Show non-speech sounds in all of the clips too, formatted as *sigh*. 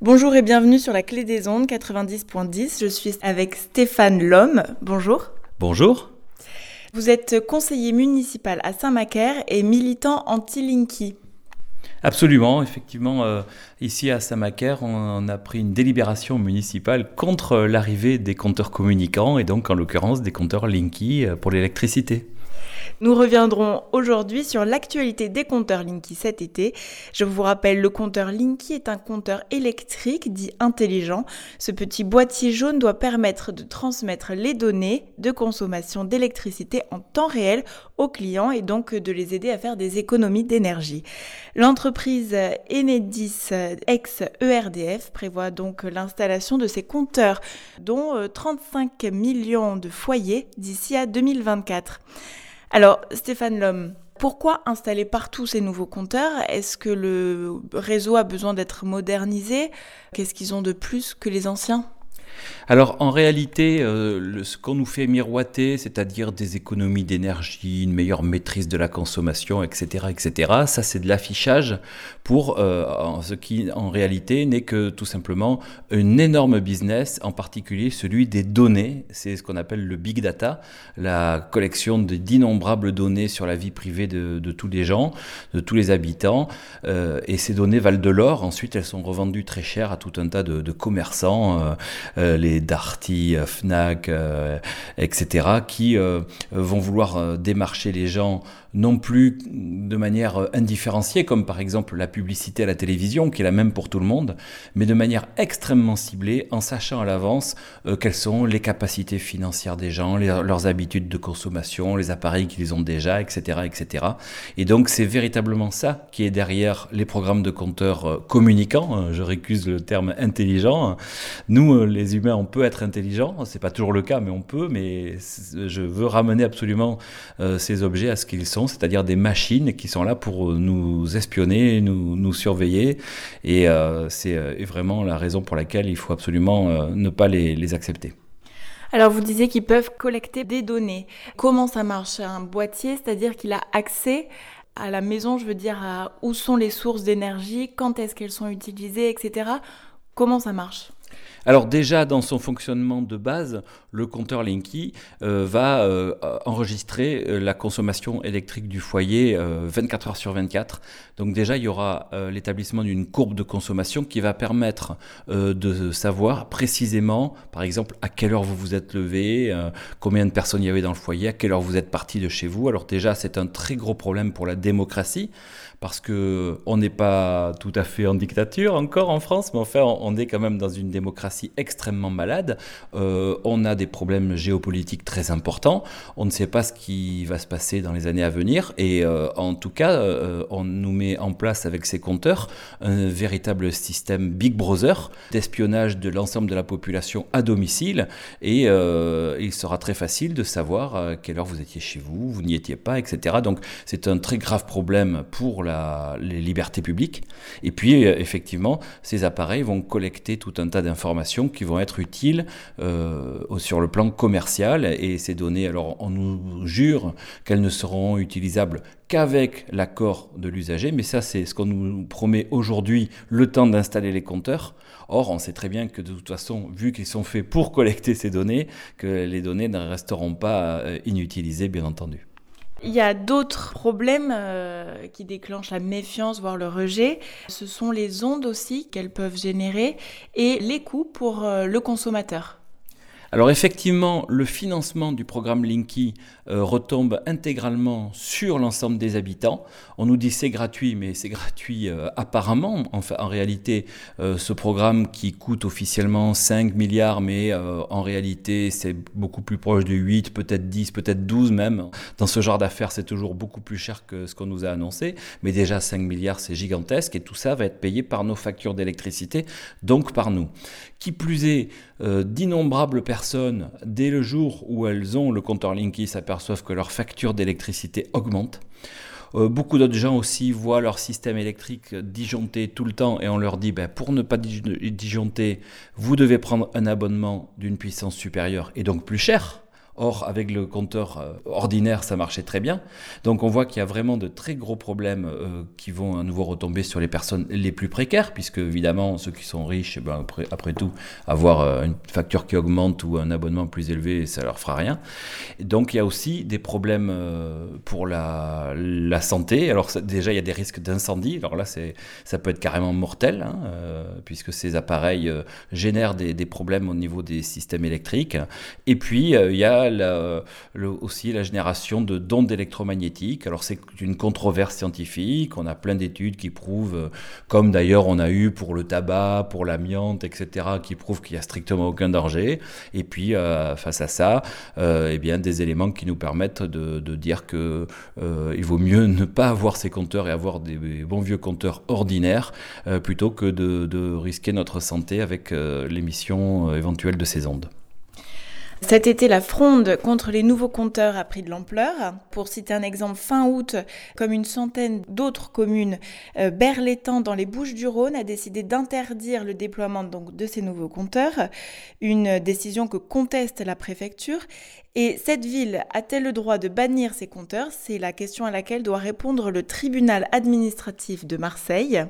Bonjour et bienvenue sur la clé des ondes 90.10. Je suis avec Stéphane Lhomme. Bonjour. Bonjour. Vous êtes conseiller municipal à Saint-Macaire et militant anti-Linky. Absolument, effectivement, euh, ici à Saint-Macaire, on, a pris une délibération municipale contre l'arrivée des compteurs communicants et donc en l'occurrence des compteurs Linky euh, pour l'électricité. Nous reviendrons aujourd'hui sur l'actualité des compteurs Linky cet été. Je vous rappelle, le compteur Linky est un compteur électrique dit intelligent. Ce petit boîtier jaune doit permettre de transmettre les données de consommation d'électricité en temps réel aux clients et donc de les aider à faire des économies d'énergie. L'entreprise Enedis ex-ERDF prévoit donc l'installation de ces compteurs, dont 35 euh, millions de foyers d'ici à 2024. Alors, Stéphane Lhomme, pourquoi installer partout ces nouveaux compteurs? Est-ce que le réseau a besoin d'être modernisé? Qu'est-ce qu'ils ont de plus que les anciens? Alors en réalité, euh, ce qu'on nous fait miroiter, c'est-à-dire des économies d'énergie, une meilleure maîtrise de la consommation, etc., etc., ça c'est de l'affichage pour euh, ce qui en réalité n'est que tout simplement un énorme business, en particulier celui des données. C'est ce qu'on appelle le big data, la collection d'innombrables données sur la vie privée de, tous les gens, de tous les habitants. Euh, et ces données valent de l'or. Ensuite, elles sont revendues très cher à tout un tas de, commerçants. Euh, les Darty, euh, Fnac, euh, etc., qui vont vouloir démarcher les gens non plus de manière indifférenciée, comme par exemple la publicité à la télévision, qui est la même pour tout le monde, mais de manière extrêmement ciblée, en sachant à l'avance quelles sont les capacités financières des gens, leurs habitudes de consommation, les appareils qu'ils ont déjà, etc., etc. Et donc c'est véritablement ça qui est derrière les programmes de compteurs communicants. Je récuse le terme intelligent. Nous, les on peut être intelligent, c'est pas toujours le cas, mais on peut, mais je veux ramener absolument euh, ces objets à ce qu'ils sont, c'est-à-dire des machines qui sont là pour nous espionner, nous, surveiller, et euh, c'est euh, vraiment la raison pour laquelle il faut absolument ne pas les, les accepter. Alors vous disiez qu'ils peuvent collecter des données. Comment ça marche? Un boîtier, c'est-à-dire qu'il a accès à la maison, je veux dire, à où sont les sources d'énergie, quand est-ce qu'elles sont utilisées, etc. Comment ça marche? Alors déjà dans son fonctionnement de base, le compteur Linky euh, va euh, enregistrer euh, la consommation électrique du foyer 24 heures sur 24. Donc déjà il y aura l'établissement d'une courbe de consommation qui va permettre de savoir précisément, par exemple, à quelle heure vous vous êtes levé, combien de personnes il y avait dans le foyer, à quelle heure vous êtes parti de chez vous. Alors déjà c'est un très gros problème pour la démocratie parce que on n'est pas tout à fait en dictature encore en France, mais enfin on est quand même dans une démocratie extrêmement malade. Euh, on a des problèmes géopolitiques très importants. On ne sait pas ce qui va se passer dans les années à venir, et euh, en tout cas, euh, on nous met en place avec ces compteurs un véritable système Big Brother d'espionnage de l'ensemble de la population à domicile, et il sera très facile de savoir à quelle heure vous étiez chez vous, vous n'y étiez pas, etc. Donc c'est un très grave problème pour les libertés publiques. Et puis, euh, effectivement, ces appareils vont collecter tout un tas d'informations qui vont être utiles euh, sur le plan commercial. Et ces données, alors, on nous jure qu'elles ne seront utilisables qu'avec l'accord de l'usager, mais ça c'est ce qu'on nous promet aujourd'hui, le temps d'installer les compteurs. Or, on sait très bien que de toute façon, vu qu'ils sont faits pour *laughs* collecter ces données, que les données ne resteront pas euh, inutilisées, bien entendu. Il y a d'autres problèmes euh, qui déclenchent la méfiance, voire le rejet. Ce sont les ondes aussi qu'elles peuvent générer et les coûts pour euh, le consommateur. Alors effectivement, le financement du programme Linky euh, retombe intégralement sur l'ensemble des habitants. On nous dit c'est gratuit, mais c'est gratuit euh, apparemment. Enfin, en réalité, euh, ce programme qui coûte officiellement 5 milliards, mais en réalité c'est beaucoup plus proche de 8, peut-être 10, peut-être 12 même. Dans ce genre d'affaires, c'est toujours beaucoup plus cher que ce qu'on nous a annoncé. Mais déjà 5 milliards, c'est gigantesque et tout ça va être payé par nos factures d'électricité, donc par nous. Qui plus est, d'innombrables personnes dès le jour où elles ont le compteur Linky, s'aperçoivent que leur facture d'électricité augmente. Euh, beaucoup d'autres gens aussi voient leur système électrique disjoncté tout le temps et on leur dit ben, pour ne pas disjoncter, vous devez prendre un abonnement d'une puissance supérieure et donc plus cher. Or, avec le compteur euh, ordinaire, ça marchait très bien. Donc, on voit qu'il y a vraiment de très gros problèmes euh, qui vont à nouveau retomber sur les personnes les plus précaires, puisque évidemment, ceux qui sont riches, eh ben, après, tout, avoir euh, une facture qui augmente ou un abonnement plus élevé, ça leur fera rien. donc, il y a aussi des problèmes pour la, santé. Alors, déjà, il y a des risques d'incendie. Alors là, ça peut être carrément mortel, hein, puisque ces appareils génèrent des, problèmes au niveau des systèmes électriques. Et puis, il y a aussi la génération de d'ondes électromagnétiques. Alors c'est une controverse scientifique, on a plein d'études qui prouvent, euh, comme d'ailleurs on a eu pour le tabac, pour l'amiante, etc., qui prouvent qu'il n'y a strictement aucun danger. Et puis euh, face à ça, euh, eh bien, des éléments qui nous permettent de, dire que il vaut mieux ne pas avoir ces compteurs et avoir des bons vieux compteurs ordinaires plutôt que de, risquer notre santé avec l'émission éventuelle de ces ondes. Cet été, la fronde contre les nouveaux compteurs a pris de l'ampleur. Pour citer un exemple, fin août, comme une centaine d'autres communes, euh, Berlétan, dans les Bouches-du-Rhône, a décidé d'interdire le déploiement de ces nouveaux compteurs, une décision que conteste la préfecture. Et cette ville a-t-elle le droit de bannir ces compteurs? C'est la question à laquelle doit répondre le tribunal administratif de Marseille.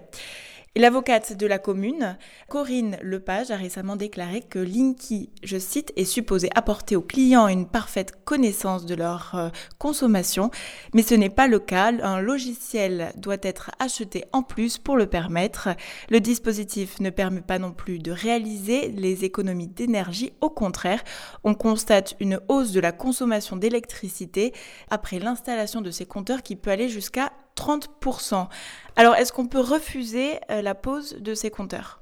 L'avocate de la commune, Corinne Lepage, a récemment déclaré que Linky, je cite, est supposé apporter aux clients une parfaite connaissance de leur euh, consommation, mais ce n'est pas le cas. Un logiciel doit être acheté en plus pour le permettre. Le dispositif ne permet pas non plus de réaliser les économies d'énergie. Au contraire, on constate une hausse de la consommation d'électricité après l'installation de ces compteurs qui peut aller jusqu'à 30%. Alors, est-ce qu'on peut refuser euh, la pose de ces compteurs?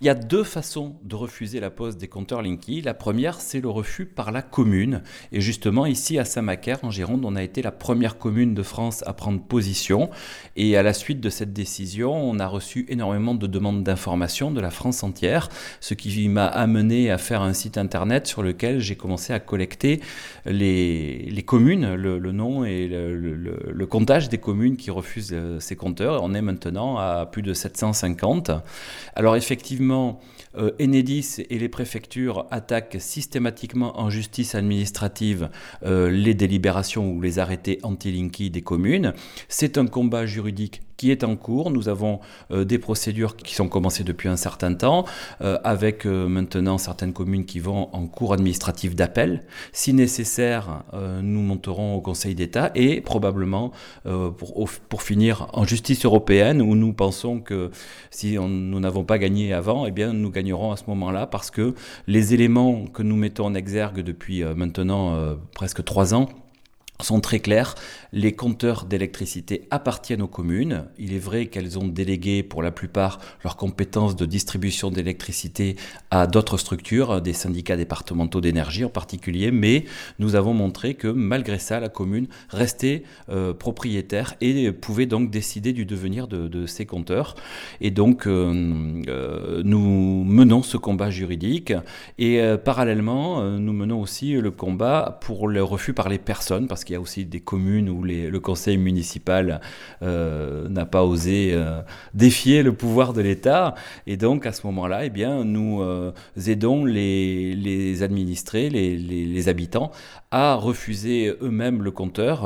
Il y a deux façons de refuser la pose des compteurs Linky. La première, c'est le refus par la commune. Et justement, ici à Saint-Macaire, en Gironde, on a été la première commune de France à prendre position. Et à la suite de cette décision, on a reçu énormément de demandes d'informations de la France entière, ce qui m'a amené à faire un site internet sur lequel j'ai commencé à collecter les, communes, le, nom et le, comptage des communes qui refusent euh, ces compteurs. On est maintenant à plus de 750. Alors effectivement, euh, Enedis et les préfectures attaquent systématiquement en justice administrative euh, les délibérations ou les arrêtés anti-linky des communes. C'est un combat juridique qui est en cours. Nous avons euh, des procédures qui sont commencées depuis un certain temps, avec maintenant certaines communes qui vont en cours administratif d'appel. Si nécessaire, nous monterons au Conseil d'État et probablement pour, finir en justice européenne, où nous pensons que si nous n'avons pas gagné avant, eh bien nous gagnerons à ce moment-là parce que les éléments que nous mettons en exergue depuis maintenant presque trois ans sont très clairs. Les compteurs d'électricité appartiennent aux communes. Il est vrai qu'elles ont délégué pour la plupart leurs compétences de distribution d'électricité à d'autres structures, des syndicats départementaux d'énergie en particulier, mais nous avons montré que malgré ça, la commune restait euh, propriétaire et pouvait donc décider du devenir de, ces compteurs. Et donc, euh, euh, nous menons ce combat juridique et parallèlement, nous menons aussi le combat pour le refus par les personnes, parce qu'il y a aussi des communes où le conseil municipal euh, n'a pas osé euh, défier le pouvoir de l'État. Et donc, à ce moment-là, eh bien, nous euh, aidons les, administrés, les, habitants, à refuser eux-mêmes le compteur.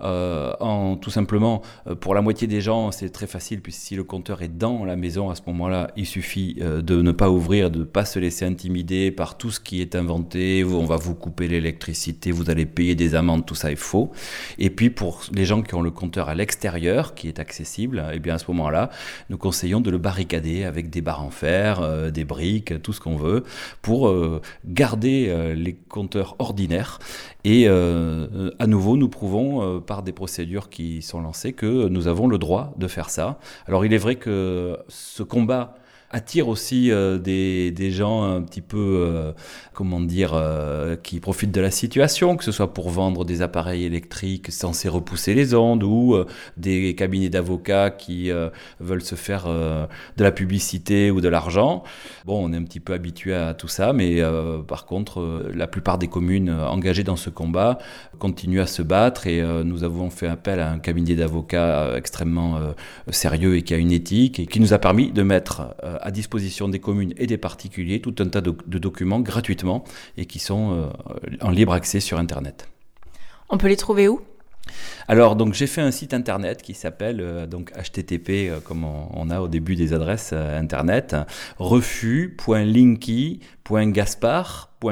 en, tout simplement, pour la moitié des gens, c'est très facile, puisque si le compteur est dans la maison, à ce moment-là, il suffit de ne pas ouvrir, de ne pas se laisser intimider par tout ce qui est inventé. On va vous couper l'électricité, vous allez payer des amendes, tout ça faux. Et puis pour les gens qui ont le compteur à l'extérieur, qui est accessible, et eh bien à ce moment-là, nous conseillons de le barricader avec des barres en fer, euh, des briques, tout ce qu'on veut, pour euh, garder euh, les compteurs ordinaires. Et à nouveau, nous prouvons par des procédures qui sont lancées que nous avons le droit de faire ça. Alors il est vrai que ce combat attire aussi euh, des, gens un petit peu, euh, comment dire, euh, qui profitent de la situation, que ce soit pour vendre des appareils électriques censés repousser les ondes ou des cabinets d'avocats qui veulent se faire de la publicité ou de l'argent. Bon, on est un petit peu habitué à tout ça, mais par contre, la plupart des communes engagées dans ce combat continuent à se battre et nous avons fait appel à un cabinet d'avocats extrêmement sérieux et qui a une éthique et qui nous a permis de mettre à disposition des communes et des particuliers tout un tas de, documents gratuitement et qui sont en libre accès sur Internet. On peut les trouver où? Alors, donc j'ai fait un site internet qui s'appelle donc http comme on, a au début des adresses internet refus.linky.gaspard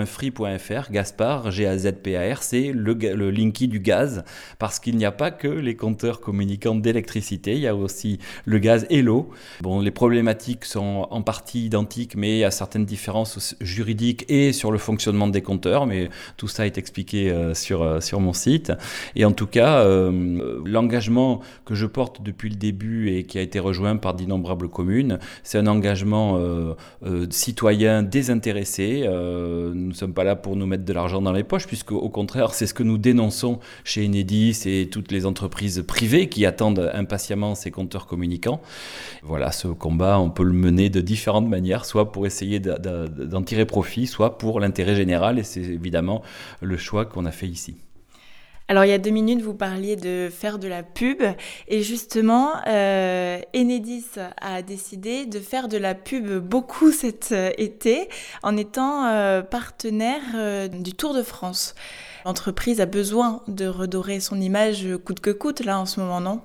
free.fr, Gaspard, G-A-Z-P-A-R, c'est le, le Linky du gaz, parce qu'il n'y a pas que les compteurs communicants d'électricité, il y a aussi le gaz et l'eau. Bon, les problématiques sont en partie identiques, mais il y a certaines différences juridiques et sur le fonctionnement des compteurs, mais tout ça est expliqué euh, sur, euh, sur mon site. Et en tout cas, euh, l'engagement que je porte depuis le début et qui a été rejoint par d'innombrables communes, c'est un engagement citoyen désintéressé nous ne sommes pas là pour nous mettre de l'argent dans les poches, puisque au contraire, c'est ce que nous dénonçons chez Enedis et toutes les entreprises privées qui attendent impatiemment ces compteurs communicants. Voilà, ce combat, on peut le mener de différentes manières, soit pour essayer d'en tirer profit, soit pour l'intérêt général, et c'est évidemment le choix qu'on a fait ici. Alors il y a deux minutes, vous parliez de faire de la pub et justement, euh, Enedis a décidé de faire de la pub beaucoup cet euh, été en étant euh, partenaire du Tour de France. L'entreprise a besoin de redorer son image coûte que coûte là en ce moment, non?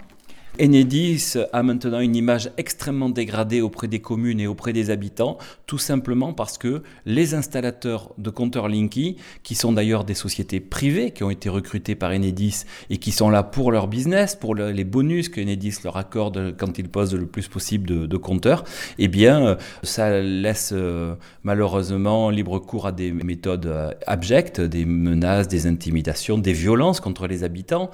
Enedis a maintenant une image extrêmement dégradée auprès des communes et auprès des habitants, tout simplement parce que les installateurs de compteurs Linky, qui sont d'ailleurs des sociétés privées qui ont été recrutées par Enedis et qui sont là pour leur business, pour les bonus que Enedis leur accorde quand ils posent le plus possible de, compteurs, eh bien, euh, ça laisse euh, malheureusement libre cours à des méthodes euh, abjectes, des menaces, des intimidations, des violences contre les habitants.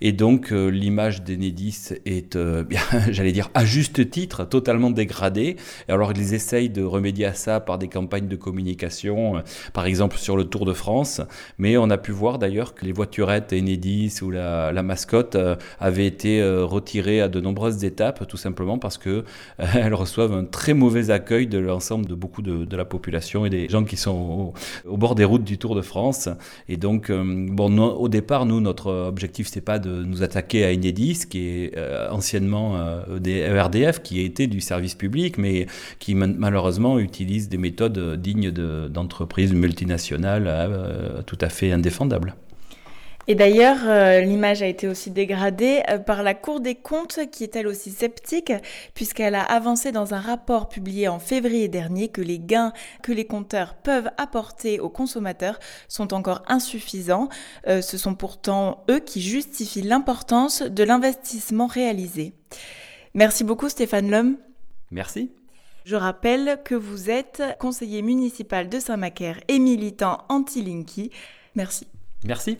Et donc l'image d'Enedis est, euh, *laughs* j'allais dire, à juste titre, totalement dégradé. Et alors, ils essayent de remédier à ça par des campagnes de communication, euh, par exemple sur le Tour de France. Mais on a pu voir d'ailleurs que les voiturettes Enedis ou la, mascotte euh, avaient été retirées à de nombreuses étapes, tout simplement parce que elles reçoivent un très mauvais accueil de l'ensemble de beaucoup de, la population et des gens qui sont au, bord des routes du Tour de France. Et donc, bon, au départ, nous, notre objectif, c'est pas de nous attaquer à Enedis, qui est euh, anciennement euh, des ERDF, qui était du service public, mais qui malheureusement utilise des méthodes dignes d'entreprises multinationales euh, tout à fait indéfendables. Et d'ailleurs, euh, l'image a été aussi dégradée euh, par la Cour des comptes, qui est elle aussi sceptique, puisqu'elle a avancé dans un rapport publié en février dernier que les gains que les compteurs peuvent apporter aux consommateurs sont encore insuffisants. Euh, ce sont pourtant eux qui justifient l'importance de l'investissement réalisé. Merci beaucoup Stéphane Lhomme. Merci. Je rappelle que vous êtes conseiller municipal de Saint-Macaire et militant anti-Linky. Merci. Merci.